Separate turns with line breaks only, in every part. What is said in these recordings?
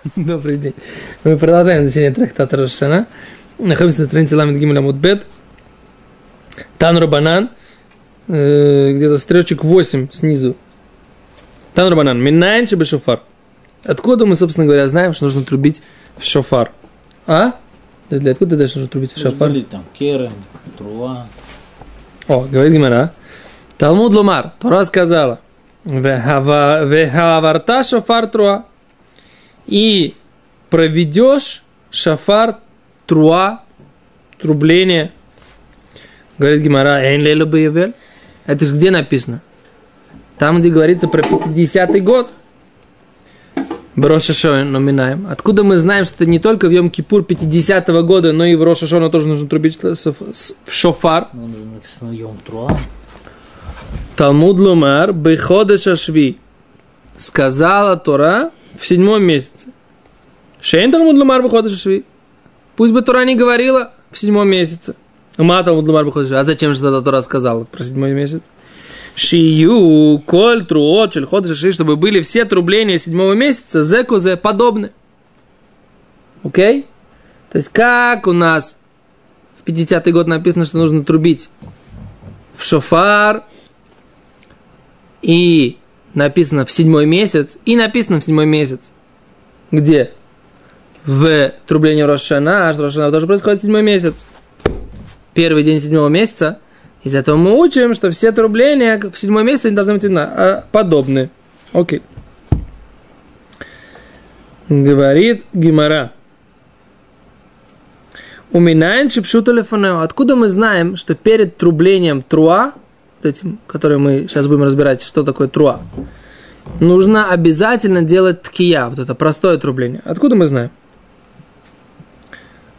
Добрый день. Мы продолжаем изучение трактата Рошана. Находимся на странице Ламид Гимля Мудбет. Танура Банан. Э, где-то стрелочек 8 снизу. Танура Банан. Минайн чебе шофар. Откуда мы, собственно говоря, знаем, что нужно трубить в шофар? А? Для откуда ты знаешь, нужно трубить в шофар?
Были там керен, труа.
О, говорит Гимара. Талмуд Лумар. Тора сказала. Вехаварта шофар труа и проведешь шафар труа, трубление. Говорит Гимара, Эйн лелу бейвель. Это же где написано? Там, где говорится про 50-й год. Броша номинаем. Откуда мы знаем, что это не только в Йом-Кипур 50-го года, но и в Роша Шона тоже нужно трубить в шофар.
Ну, написано.
Талмуд Лумар Бехода Шашви. Сказала Тора в седьмом месяце. Шейн Талмуд Лумар Бехода Шашви. Пусть бы Тора не говорила в седьмом месяце. Ума Талмуд Лумар. А зачем же тогда Тора сказала про седьмой месяц? Шию, коль, труот, шельхот, шашви, чтобы были все трубления седьмого месяца, зекузе, подобны. Окей? То есть, как у нас в 50-й год написано, что нужно трубить в шофар, и написано в седьмой месяц, и написано в седьмой месяц. Где? В трублении Рошана, а Рошана тоже происходит в седьмой месяц. Первый день седьмого месяца. Из этого мы учим, что все трубления в седьмой месяц не должны быть а, подобны. Окей. Говорит Гимара. У Минайн шипшу телефонео. Откуда мы знаем, что перед трублением труа, этим, который мы сейчас будем разбирать, что такое труа, нужно обязательно делать ткия, вот это простое трубление. Откуда мы знаем?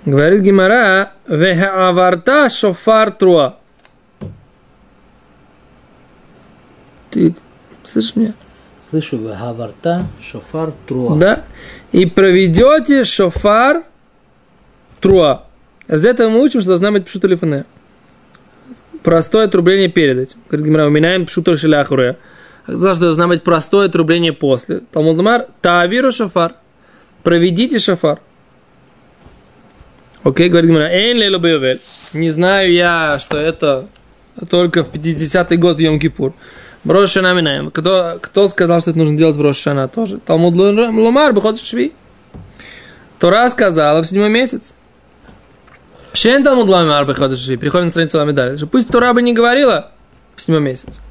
Говорит Гимара, вехаварта шофар труа. Ты слышишь меня?
Слышу, вехаварта шофар труа.
Да. И проведете шофар труа. Из этого мы учим, что должна быть пшута лифане. Простое трубление перед этим. Говорит Гимара, уминаем пшута шеляхуре. Сказал, что должна быть простое трубление после. Талмуд Амар, таавиру шофар. Проведите шофар. Окей, говорит Гимара, эйн лейло бейовель. Не знаю я, что это только в 50-й год в Йом-Кипур. Брошана минаем. Кто, кто сказал, что это нужно делать в тоже? Талмуд Лумар, Бехот Шви. Тора сказала в седьмой месяц. Шен Талмуд Лумар, Бехот Шви. Переходим на страницу Ламедаль. Пусть Тора бы не говорила в седьмой месяц.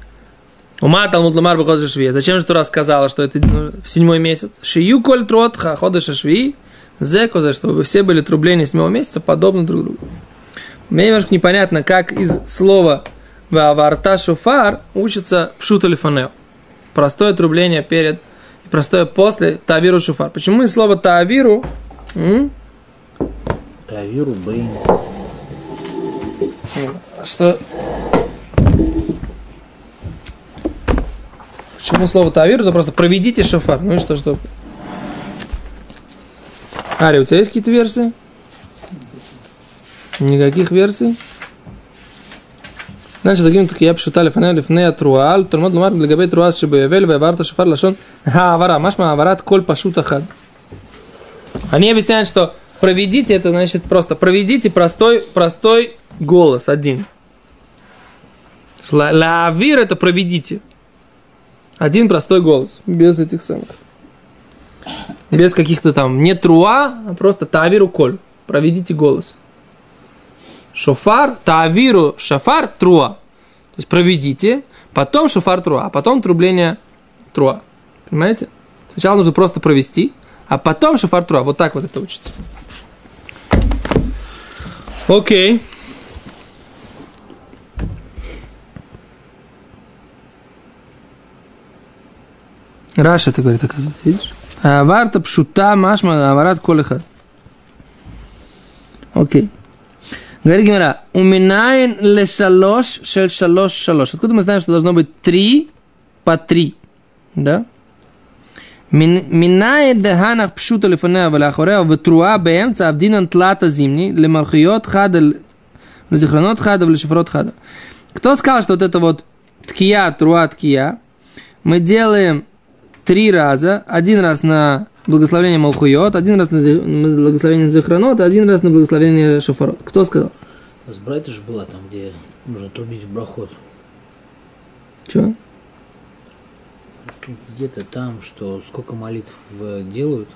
Ума Талмуд Лумар, Бехот Шви. Зачем же Тора сказала, что это в седьмой месяц? Шию коль трот ха Шви. Зеко, чтобы все были трубления седьмого месяца подобны друг другу. Мне немножко непонятно, как из слова Ваварта шуфар учится пшут алифанео. Простое трубление перед и простое после тавиру шуфар. Почему из слова тавиру?
Авиру Бейн.
Ну, а что? Почему слово Тавир? Это просто проведите шафар. Ну и что, что? Ари, у тебя есть какие-то версии? Никаких версий? Значит, таким таки я пишу талиф аналиф не атруал, тормод лумар для габей труал шибаявель, вайварта шафар лашон, ха авара, машма аварат коль пашут ахад. Они объясняют, что проведите, это значит просто проведите простой, простой голос один. Лавир это проведите. Один простой голос, без этих самых. Без каких-то там, не труа, а просто тавиру коль. Проведите голос. Шофар, тавиру, шафар, труа. То есть проведите, потом шофар труа, а потом трубление труа. Понимаете? Сначала нужно просто провести, а потом шофар труа. Вот так вот это учится. Окей. Раша это говорит, оказывается, видишь? Аварта пшута машма аварат колеха. Окей. Говорит Гимара, уминайн ле шалош шель шалош шалош. Откуда мы знаем, что должно быть три по три? Да? מנאי דהנך פשוטו לפניה ולאחוריה ותרועה באמצע אבדינן תלת הזימני למלכויות חד לזיכרונות חד ולשפרות חד. Кто сказал, что вот это вот ткия, труа, ткия, мы делаем три раза. Один раз на благословение Малхуйот, один раз на благословение Зехранот, один раз на благословение Шофарот. Кто сказал?
У нас братья же была там, где нужно трубить в брахот.
Че?
Где-то там, что сколько молитв э, делают,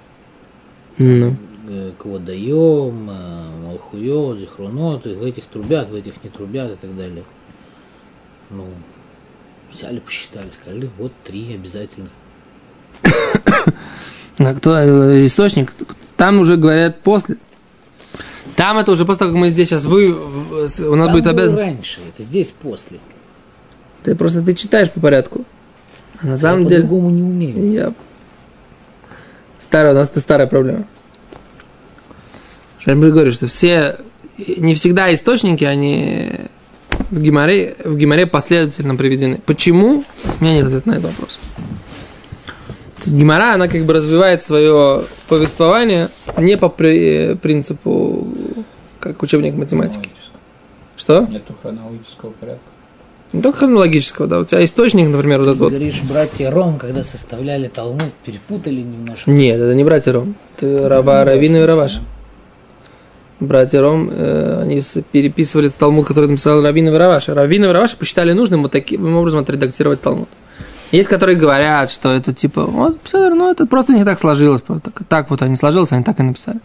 Ну.
э, кого даем, э, Малхуйот, Зихронот, и в этих трубят, в этих не трубят и так далее. Ну, взяли, посчитали, сказали, вот три обязательно.
А кто источник? Там уже говорят после. Там это уже после того, как мы здесь сейчас вы, у нас
Там
будет обязан.
раньше, это здесь после.
Ты просто ты читаешь по порядку. На
Я
самом деле.
по-другому не умею.
Я... Старая, у нас это старая проблема. Я говорю, что все, не всегда источники, они в Гимаре, в Гимаре последовательно приведены. Почему? У меня нет ответа на этот вопрос. То есть Гимара, она как бы развивает свое повествование не по при- принципу, как учебник математики. Что?
Нету хронологического порядка.
Не только хронологического, да. У тебя источник, например, вот этот
Ты
вот.
говоришь, братья Ром, когда составляли Талмуд, перепутали немножко.
Нет, это не братья Ром. Это Рава, Равина и Раваш. Братья Ром, э, они переписывали Талмуд, который написал Равина и Раваш. Равина и Раваш посчитали нужным вот таким образом отредактировать Талмуд. Есть, которые говорят, что это типа, вот, ну это просто них так сложилось. Так, так вот они сложилось, они так и написали.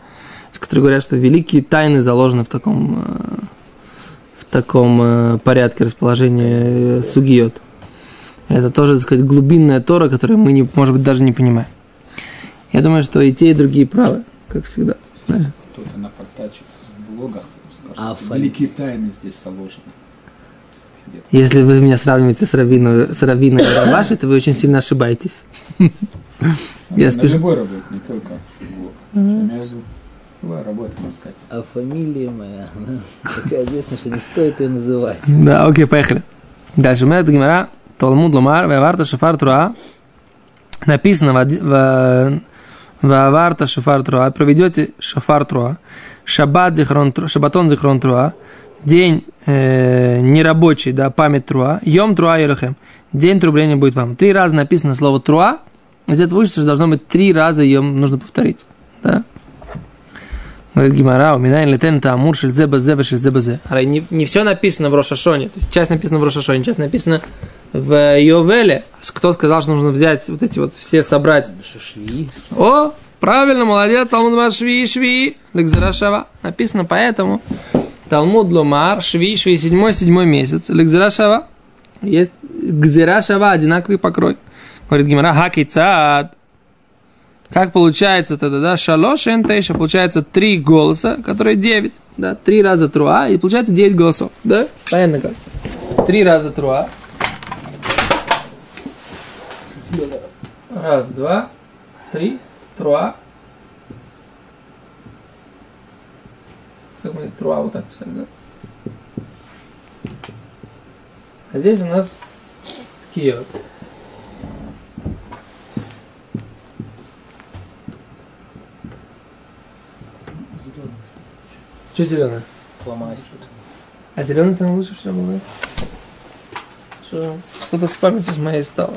Есть, которые говорят, что великие тайны заложены в таком, э, таком э, порядке расположения э, сугиот. Это тоже, так сказать, глубинная тора, которую мы, не, может быть, даже не понимаем. Я думаю, что и те, и другие правы, как всегда.
Кто-то напортачит в блогах, скажет,
А
великие тайны здесь. Где-то.
Если вы меня сравниваете с Равиной, с Равиной и Равашей, то вы очень сильно ошибаетесь. Я спешу.
любой работе, не только. Между любой работой, можно сказать.
А фамилия моя, она такая известная, что не стоит ее называть.
Да, окей, поехали. Дальше. Мы это Гимара, Талмуд Ломар, Ваварта Шафар Труа. Написано в Ваварта Шафар Труа. Проведете Шафар Труа. Шаббат Зихрон Труа. Шабатон Зихрон Труа. День э, нерабочий, да, память Труа. Йом Труа Ерахем. День трубления будет вам. Три раза написано слово Труа. Где-то выучится, что должно быть три раза ее нужно повторить. Да? Говорит Гимара, у меня летен тамур шельзе базе ва шельзе базе. А Не, не все написано в Рошашоне. То есть часть написана в Рошашоне, часть написана в Йовеле. Кто сказал, что нужно взять вот эти вот все собрать?
Шашви.
О, правильно, молодец, Талмуд Ломар Шви Шви, Лексера Шава. Написано поэтому. Талмуд Ломар Шви Шви, седьмой, седьмой месяц. Лексера Шава. Есть Гзера Шава, одинаковый покрой. Говорит Гимара, хаки цад. Как получается тогда, да? Шалош энтейша, получается три голоса, которые девять, да? Три раза труа, и получается девять голосов, да? Понятно как? Три раза труа. Раз, два, три, труа. Как мы труа вот так писали, да? А здесь у нас такие вот. Что зеленое?
Фломастер.
А зеленый самый лучший, что был, да? Что, что-то с памятью с моей стало.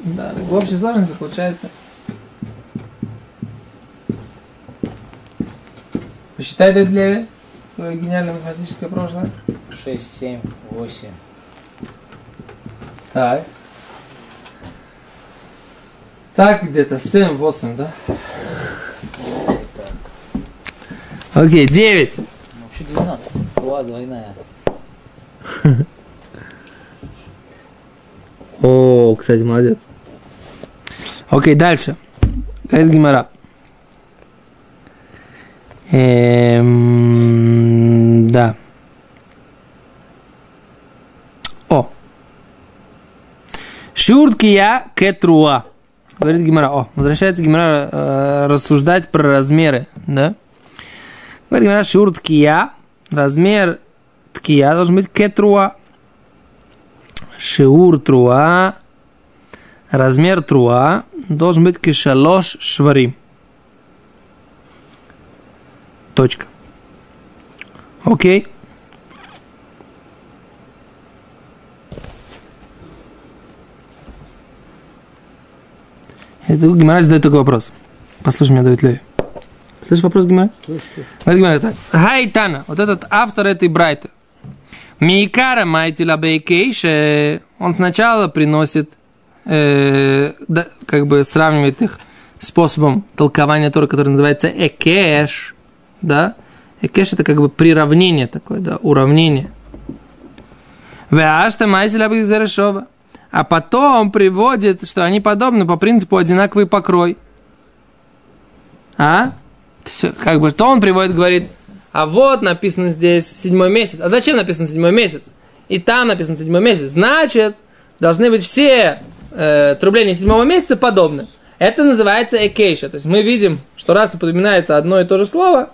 Да, так в общей сложности получается. Посчитай, дядь Леви, твое гениальное математическое прошлое.
6, 7, 8.
Так. Так, где-то 7-8, да? Окей, 9.
Ну, Вообще 12. Круа двойная.
О, кстати, молодец. Окей, дальше. Говорит Гимара. Эм, да. О. Шурткия кетруа. Говорит Гимара. О, возвращается Гимара э, рассуждать про размеры, да? Говорит Гимара, шурткия. Размер ткия должен быть кетруа. Шиур труа, размер труа должен быть кишалош шварим. Точка. Окей. Это Гимара задает такой вопрос. Послушай меня, Давид Леви. Слышишь вопрос Гимара? Говорит Гимара так. Гайтана, вот этот автор этой брайты. Мейкара майтила бейкейше, он сначала приносит, э, да, как бы сравнивает их способом толкования Тора, который называется экеш, да? Экеш это как бы приравнение такое, да, уравнение. Веашта майзеля бейзерешова. А потом приводит, что они подобны по принципу одинаковый покрой. А? Всё, как бы, то он приводит, говорит, а вот написано здесь седьмой месяц. А зачем написано седьмой месяц? И там написано седьмой месяц. Значит, должны быть все э, трубления седьмого месяца подобны. Это называется экейша. То есть мы видим, что раз упоминается одно и то же слово,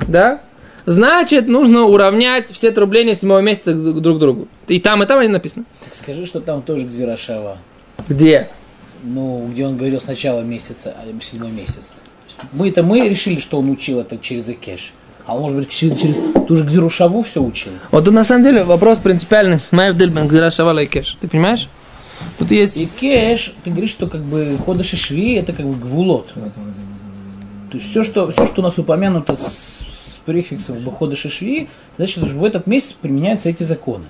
да, значит, нужно уравнять все трубления седьмого месяца друг к другу. И там, и там они написаны.
Так скажи, что там тоже Гзирашава.
Где?
Ну, где он говорил сначала месяца, а седьмой месяц. То есть Мы-то мы решили, что он учил это через Экеш. А может быть, через, через ту же Гзирушаву все учил.
Вот тут на самом деле вопрос принципиальный. Майв Дельбен, Гзирашава Лайкеш. Ты понимаешь? Тут есть...
И кеш, ты говоришь, что как бы хода шишви это как бы гвулот. То есть все, что, все, что у нас упомянуто с, с префиксом хода шишви, значит, что в этот месяц применяются эти законы.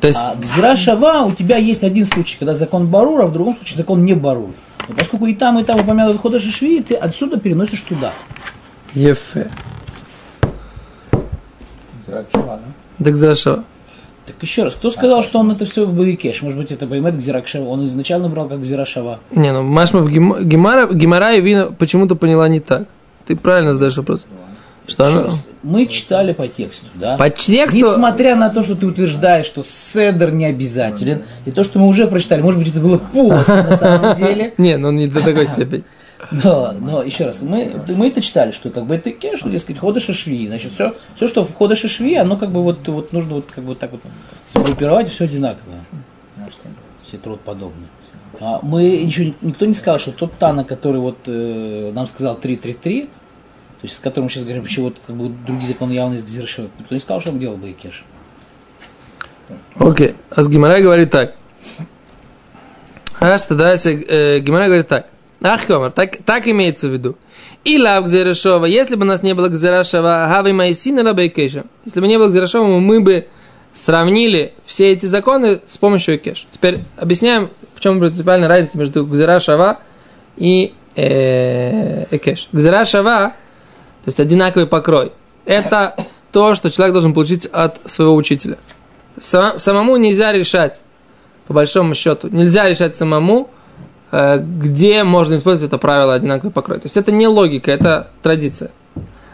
То есть,
А гзира шава у тебя есть один случай, когда закон барур, а в другом случае закон не барур. Но поскольку и там, и там упомянут хода шишви, ты отсюда переносишь туда.
Ефе.
Зрак Шава, да?
Да Гзирашава.
Так еще раз, кто сказал, что он это все Бавикеш? Может быть, это поймет Гзиракшава. Он изначально брал как Гзирашава.
Не, ну Машма в Гемара, Гемара и Вина почему-то поняла не так. Ты правильно задаешь вопрос. Что
Еще раз, Мы читали по тексту, да?
По тексту...
Несмотря на то, что ты утверждаешь, что седер не обязателен, и то, что мы уже прочитали, может быть, это было после на самом деле,
Не, ну не до такой степени.
но, но еще раз, мы, мы это читали, что как бы это кеш, что, дескать, хода шашви. Значит, все, все, что в хода шашви, оно как бы вот, вот нужно вот как бы так вот сгруппировать, все одинаковое. Все труд подобные. А мы ничего, никто не сказал, что тот Тана, который вот э, нам сказал 3-3-3, то есть с которым сейчас говорим, вообще вот как бы другие законы явно из Гзиршева, никто не сказал, что он делал бы и кеш.
Окей. А с Гимара говорит так. Аж тогда если э, Гимара говорит так. Ах, Комар, так, так имеется в виду. И лав Гзерешова, если бы у нас не было Гзерешова, Хави Майсина Рабейкеша. Если бы не было Гзерешова, мы бы сравнили все эти законы с помощью Экеш. Теперь объясняем, в чем принципиальная разница между Гзерашава и э, Экеш. Гзерашава, то есть одинаковый покрой, это то, что человек должен получить от своего учителя. Самому нельзя решать, по большому счету, нельзя решать самому, э, где можно использовать это правило одинаковый покрой. То есть это не логика, это традиция.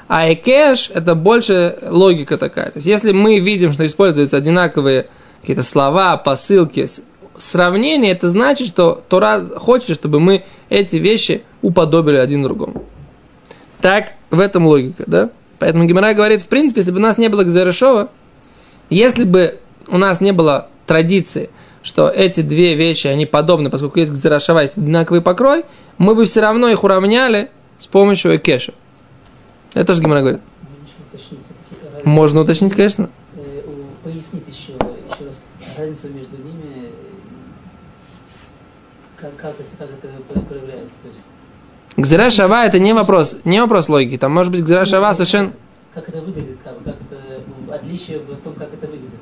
А экеш это больше логика такая. То есть если мы видим, что используются одинаковые какие-то слова, посылки, с- сравнение, это значит, что Тора хочет, чтобы мы эти вещи уподобили один другому. Так, в этом логика, да? Поэтому Гимара говорит, в принципе, если бы у нас не было Гзерешова, если бы у нас не было традиции, что эти две вещи, они подобны, поскольку есть Гзерешова, есть одинаковый покрой, мы бы все равно их уравняли с помощью Экеша. Это тоже Гимара говорит.
Можно уточнить
конечно.
э, пояснить еще, еще раз разницу между ними, э, как, как, это, как это про- проявляется. То есть,
Гзера Шава это не вопрос, не вопрос логики. Там может быть Гзера Шава совершенно...
как это выглядит, как, как это, ну, отличие в том, как это выглядит.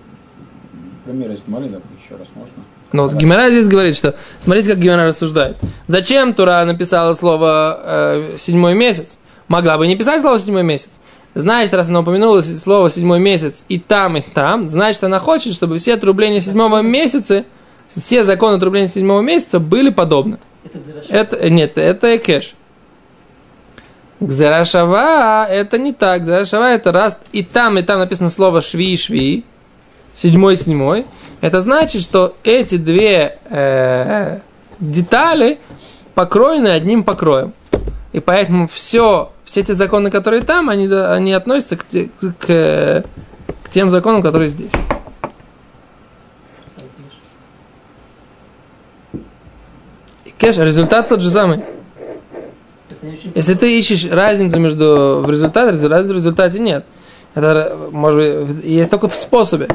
Пример из Малинов еще раз можно?
Ну вот Гимара здесь говорит, что смотрите, как Гимара рассуждает. Зачем Тура написала слово э, седьмой месяц? Могла бы не писать слово седьмой месяц. Значит, раз она упомянула слово седьмой месяц и там, и там, значит, она хочет, чтобы все отрубления седьмого месяца, все законы отрубления седьмого месяца были подобны.
Это.
Это, нет, это экеш. Гзерашава это не так. Гзерашава это раз и там, и там написано слово шви шви, седьмой седьмой. Это значит, что эти две э, детали покроены одним покроем. И поэтому все, все эти законы, которые там, они, они относятся к, к, к тем законам, которые здесь. И кеш, результат тот же самый.
То есть они очень
Если ты ищешь разницу между в результате, разницы в результате нет. Это может быть есть только в способе.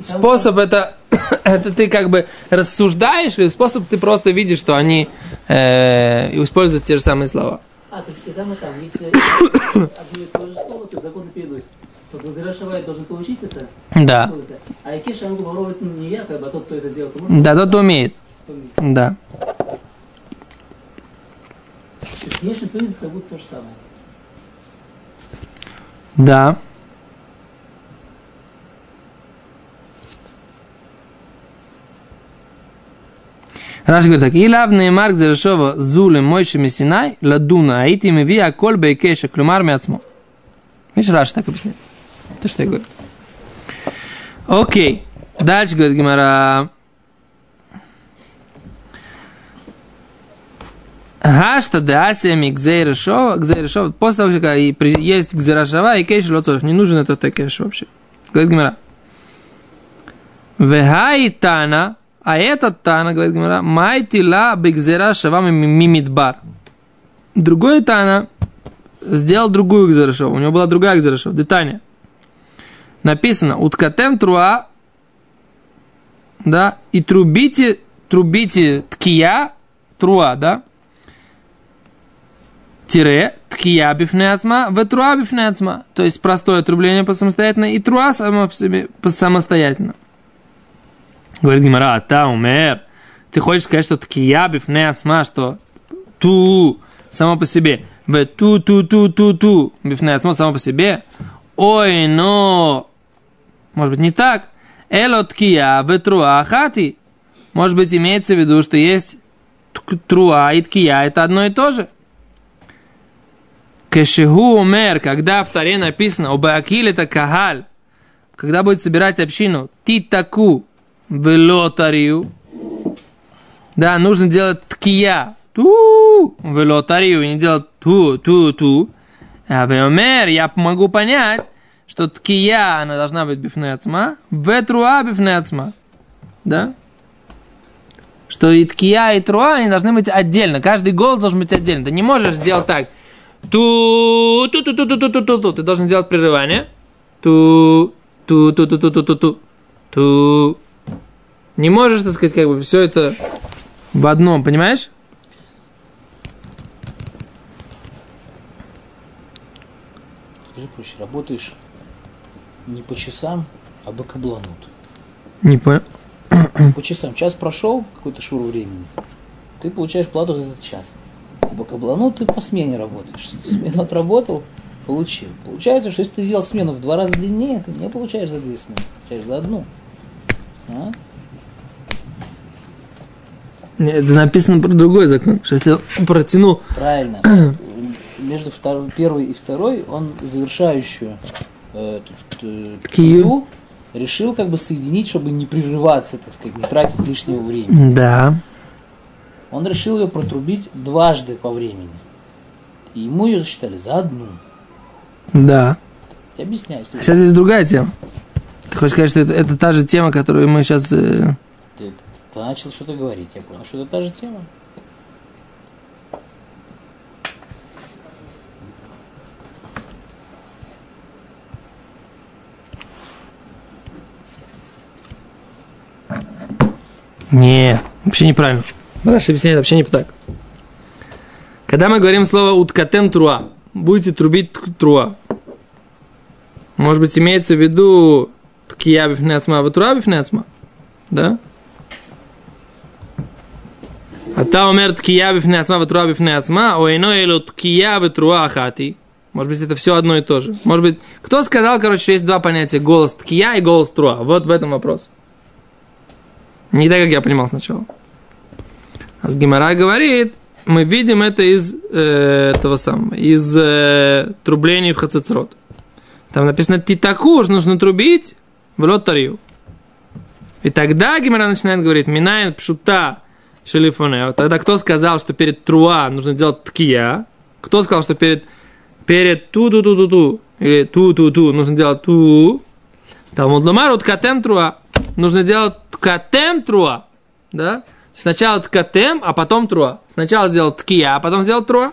Способ это, это ты как бы рассуждаешь, или способ ты просто видишь, что они э, используют те же самые слова.
А, то есть и там, и там. Если одно и то же слово, то закон переносится. То благодаря Шавай должен получить это.
Да.
А Якеш, я могу попробовать ну, не я, как бы, а тот, кто это делает.
Да, тот умеет.
помнить.
Да.
То есть внешний принцип будто то же самое.
Да. Раш говорит так. Илав неймар гзерешова зулем мойши месинай ладуна аити меви аколь бейкеша клюмар мяцмо. Видишь, Раш так объясняет. То, что я говорю. Окей. Дальше говорит Гимара. Гашта де асиями гзейрешова, гзейрешова, после того, как есть гзейрешова и кейш лоцоров, не нужен этот кейш вообще. Говорит Гимара. Вехай тана, а этот тана, говорит Гимара, майтила бигзера шавами мимидбар. Другой тана сделал другую гзерешову, у него была другая гзерешова, детание. Написано, уткатем труа, да, и трубите, трубите ткия, труа, да, тире ткия бифнеацма, в труа бифнеацма. То есть простое отрубление по самостоятельно и труа само по себе по самостоятельно. Говорит Гимара, а та умер. Ты хочешь сказать, что ткия бифнеацма, что ту само по себе. В ту ту ту ту ту бифнеацма само по себе. Ой, но может быть не так. Эло ткия в труа хати. Может быть имеется в виду, что есть труа и ткия, это одно и то же. Кешеху умер, когда в Таре написано, обаакил это кагаль, когда будет собирать общину, титаку велотарию, да, нужно делать ткия, ту, велотарию, не делать ту, ту, ту. А умер, я могу понять, что ткия, она должна быть бифнецма, ветруа бифнецма, да? Что и ткия, и труа, они должны быть отдельно, каждый голос должен быть отдельно. Ты не можешь сделать так, ту ту ту ту ту ту ту ту ту ты должен делать прерывание ту ту ту ту ту ту ту ту ту не можешь так сказать как бы все это в одном понимаешь
Скажи проще, работаешь не по часам, а по кабланут.
не понял
По часам. Час прошел, какой-то шур времени. Ты получаешь плату за этот час. По каблану ты по смене работаешь. Смену отработал, получил. Получается, что если ты сделал смену в два раза длиннее, ты не получаешь за две смены, получаешь за одну. А?
Это написано про другой закон что если протянул
Правильно. Между втор- первой и второй он завершающую э, э,
кию
решил как бы соединить, чтобы не прерываться, так сказать, не тратить лишнего времени.
да
Он решил ее протрубить дважды по времени. И ему ее засчитали за одну.
да
Я объясняю. если
сейчас здесь другая тема ты хочешь сказать что это, это та же тема которую мы сейчас
ты, ты- ты начал что-то говорить, я понял, что это та же тема.
Не, вообще неправильно. Раши объясняет вообще не так. Когда мы говорим слово уткатем труа, будете трубить труа. Может быть, имеется в виду ткия бифнеацма, ватруа бифнеацма? Да? А та умер ткия бифнеацма, ватруа бифнеацма, о ино эло ткия ватруа ахати. Может быть, это все одно и то же. Может быть, кто сказал, короче, что есть два понятия, голос ткия и голос труа. Вот в этом вопрос. Не так, как я понимал сначала. А с Гимара говорит, мы видим это из э, этого самого, из э, трублений в Хацицрот. Там написано титаку, что нужно трубить в лотарию. И тогда Гимара начинает говорить, минает пшута шелифонео. Тогда кто сказал, что перед труа нужно делать ткия? Кто сказал, что перед, перед ту-ту-ту-ту-ту или ту-ту-ту нужно делать ту? Талмуд Ломар, вот катем труа. Нужно делать ткатем труа. Да? Сначала ткатем, а потом труа. Сначала сделал ткия, а потом сделал труа.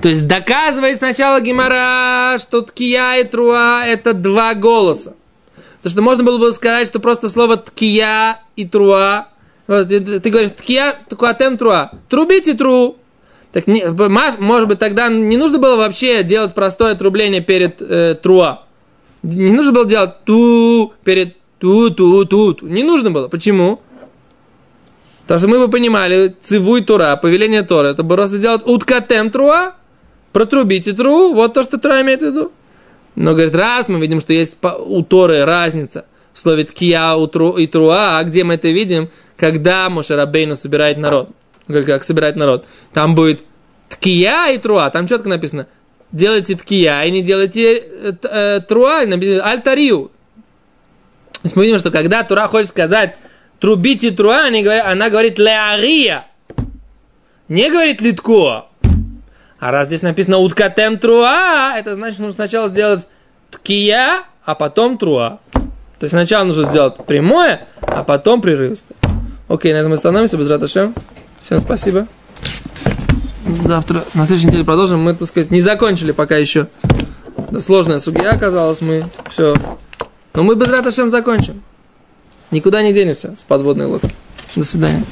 То есть доказывает сначала Гимара, что ткия и труа это два голоса. То то что можно было бы сказать, что просто слово ткия и труа. Ты, говоришь ткия, ткуатем труа. Трубите тру. Так не, может быть, тогда не нужно было вообще делать простое отрубление перед э, труа. Не нужно было делать ту перед ту-ту-ту. Не нужно было. Почему? Потому что мы бы понимали, цивуй тура, повеление Тора, это бы просто сделать уткатем труа, протрубите тру, вот то, что Тора имеет в виду. Но, говорит, раз мы видим, что есть у Торы разница в слове ткия и труа, а где мы это видим? Когда Мошерабейну собирает народ. Говорит, как собирает народ. Там будет ткия и труа, там четко написано, делайте ткия и не делайте э, э, труа, альтарию. То есть мы видим, что когда Тура хочет сказать трубите труа, они говорят- она говорит леария. Не говорит литко. А раз здесь написано уткатем труа, это значит, нужно сначала сделать ткия, а потом труа. То есть сначала нужно сделать прямое, а потом прерывистое. Окей, на этом мы остановимся. Без раташем. Всем спасибо. Завтра, на следующей неделе продолжим. Мы, так сказать, не закончили пока еще. Сложная судья оказалась. Мы все. Но мы без раташем закончим. Никуда не денемся с подводной лодки. До свидания.